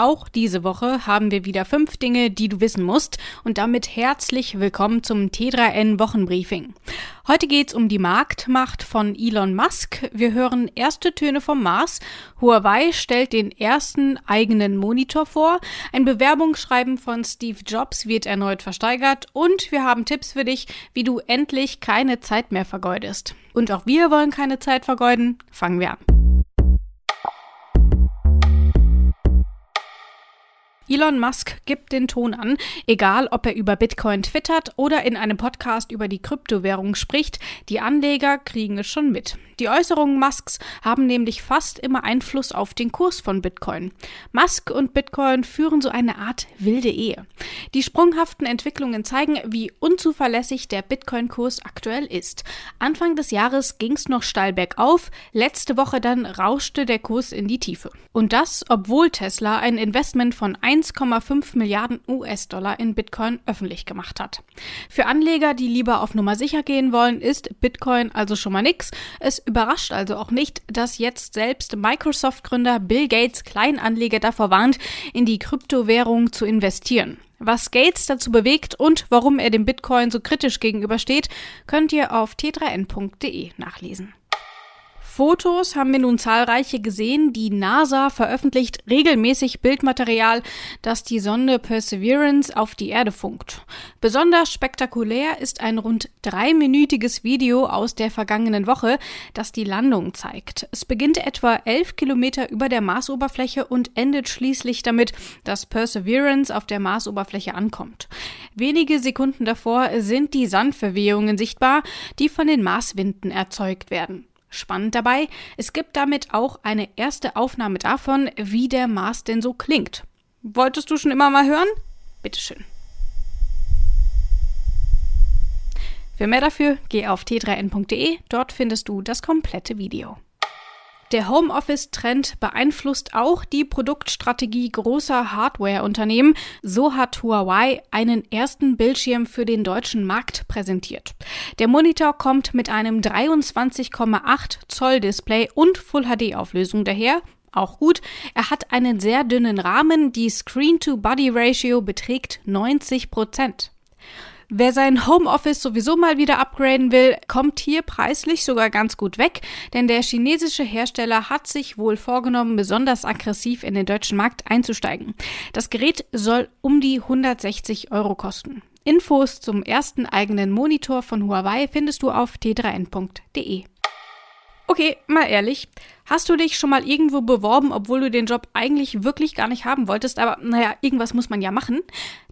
auch diese Woche haben wir wieder fünf Dinge, die du wissen musst. Und damit herzlich willkommen zum T3N Wochenbriefing. Heute geht's um die Marktmacht von Elon Musk. Wir hören erste Töne vom Mars. Huawei stellt den ersten eigenen Monitor vor. Ein Bewerbungsschreiben von Steve Jobs wird erneut versteigert. Und wir haben Tipps für dich, wie du endlich keine Zeit mehr vergeudest. Und auch wir wollen keine Zeit vergeuden. Fangen wir an. Elon Musk gibt den Ton an, egal ob er über Bitcoin twittert oder in einem Podcast über die Kryptowährung spricht, die Anleger kriegen es schon mit. Die Äußerungen Musks haben nämlich fast immer Einfluss auf den Kurs von Bitcoin. Musk und Bitcoin führen so eine Art wilde Ehe. Die sprunghaften Entwicklungen zeigen, wie unzuverlässig der Bitcoin-Kurs aktuell ist. Anfang des Jahres ging es noch steil bergauf, letzte Woche dann rauschte der Kurs in die Tiefe. Und das, obwohl Tesla ein Investment von 1,5 Milliarden US-Dollar in Bitcoin öffentlich gemacht hat. Für Anleger, die lieber auf Nummer sicher gehen wollen, ist Bitcoin also schon mal nix. Es überrascht also auch nicht, dass jetzt selbst Microsoft-Gründer Bill Gates Kleinanleger davor warnt, in die Kryptowährung zu investieren. Was Gates dazu bewegt und warum er dem Bitcoin so kritisch gegenübersteht, könnt ihr auf t3n.de nachlesen. Fotos haben wir nun zahlreiche gesehen. Die NASA veröffentlicht regelmäßig Bildmaterial, das die Sonde Perseverance auf die Erde funkt. Besonders spektakulär ist ein rund dreiminütiges Video aus der vergangenen Woche, das die Landung zeigt. Es beginnt etwa elf Kilometer über der Marsoberfläche und endet schließlich damit, dass Perseverance auf der Marsoberfläche ankommt. Wenige Sekunden davor sind die Sandverwehungen sichtbar, die von den Marswinden erzeugt werden. Spannend dabei, es gibt damit auch eine erste Aufnahme davon, wie der Mars denn so klingt. Wolltest du schon immer mal hören? Bitteschön. Für mehr dafür geh auf t3n.de, dort findest du das komplette Video. Der Homeoffice-Trend beeinflusst auch die Produktstrategie großer Hardware-Unternehmen. So hat Huawei einen ersten Bildschirm für den deutschen Markt präsentiert. Der Monitor kommt mit einem 23,8 Zoll Display und Full HD Auflösung daher. Auch gut. Er hat einen sehr dünnen Rahmen. Die Screen-to-Body-Ratio beträgt 90 Prozent. Wer sein Homeoffice sowieso mal wieder upgraden will, kommt hier preislich sogar ganz gut weg, denn der chinesische Hersteller hat sich wohl vorgenommen, besonders aggressiv in den deutschen Markt einzusteigen. Das Gerät soll um die 160 Euro kosten. Infos zum ersten eigenen Monitor von Huawei findest du auf t3n.de. Okay, mal ehrlich, hast du dich schon mal irgendwo beworben, obwohl du den Job eigentlich wirklich gar nicht haben wolltest, aber naja, irgendwas muss man ja machen?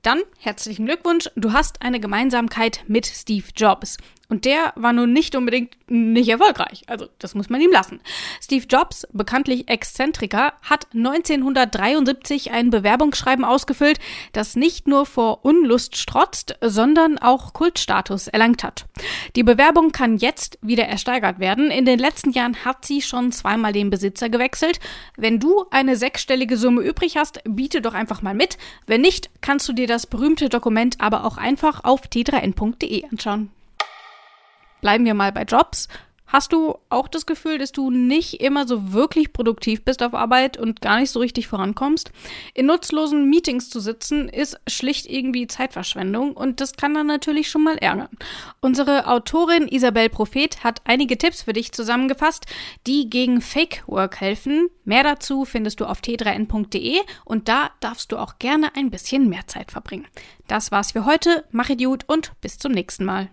Dann herzlichen Glückwunsch, du hast eine Gemeinsamkeit mit Steve Jobs. Und der war nun nicht unbedingt nicht erfolgreich. Also, das muss man ihm lassen. Steve Jobs, bekanntlich Exzentriker, hat 1973 ein Bewerbungsschreiben ausgefüllt, das nicht nur vor Unlust strotzt, sondern auch Kultstatus erlangt hat. Die Bewerbung kann jetzt wieder ersteigert werden. In den letzten Jahren hat sie schon zweimal den Besitzer gewechselt. Wenn du eine sechsstellige Summe übrig hast, biete doch einfach mal mit. Wenn nicht, kannst du dir das berühmte Dokument aber auch einfach auf t3n.de anschauen. Bleiben wir mal bei Jobs. Hast du auch das Gefühl, dass du nicht immer so wirklich produktiv bist auf Arbeit und gar nicht so richtig vorankommst? In nutzlosen Meetings zu sitzen ist schlicht irgendwie Zeitverschwendung und das kann dann natürlich schon mal ärgern. Unsere Autorin Isabel Prophet hat einige Tipps für dich zusammengefasst, die gegen Fake Work helfen. Mehr dazu findest du auf t3n.de und da darfst du auch gerne ein bisschen mehr Zeit verbringen. Das war's für heute. Mach Idiot und bis zum nächsten Mal.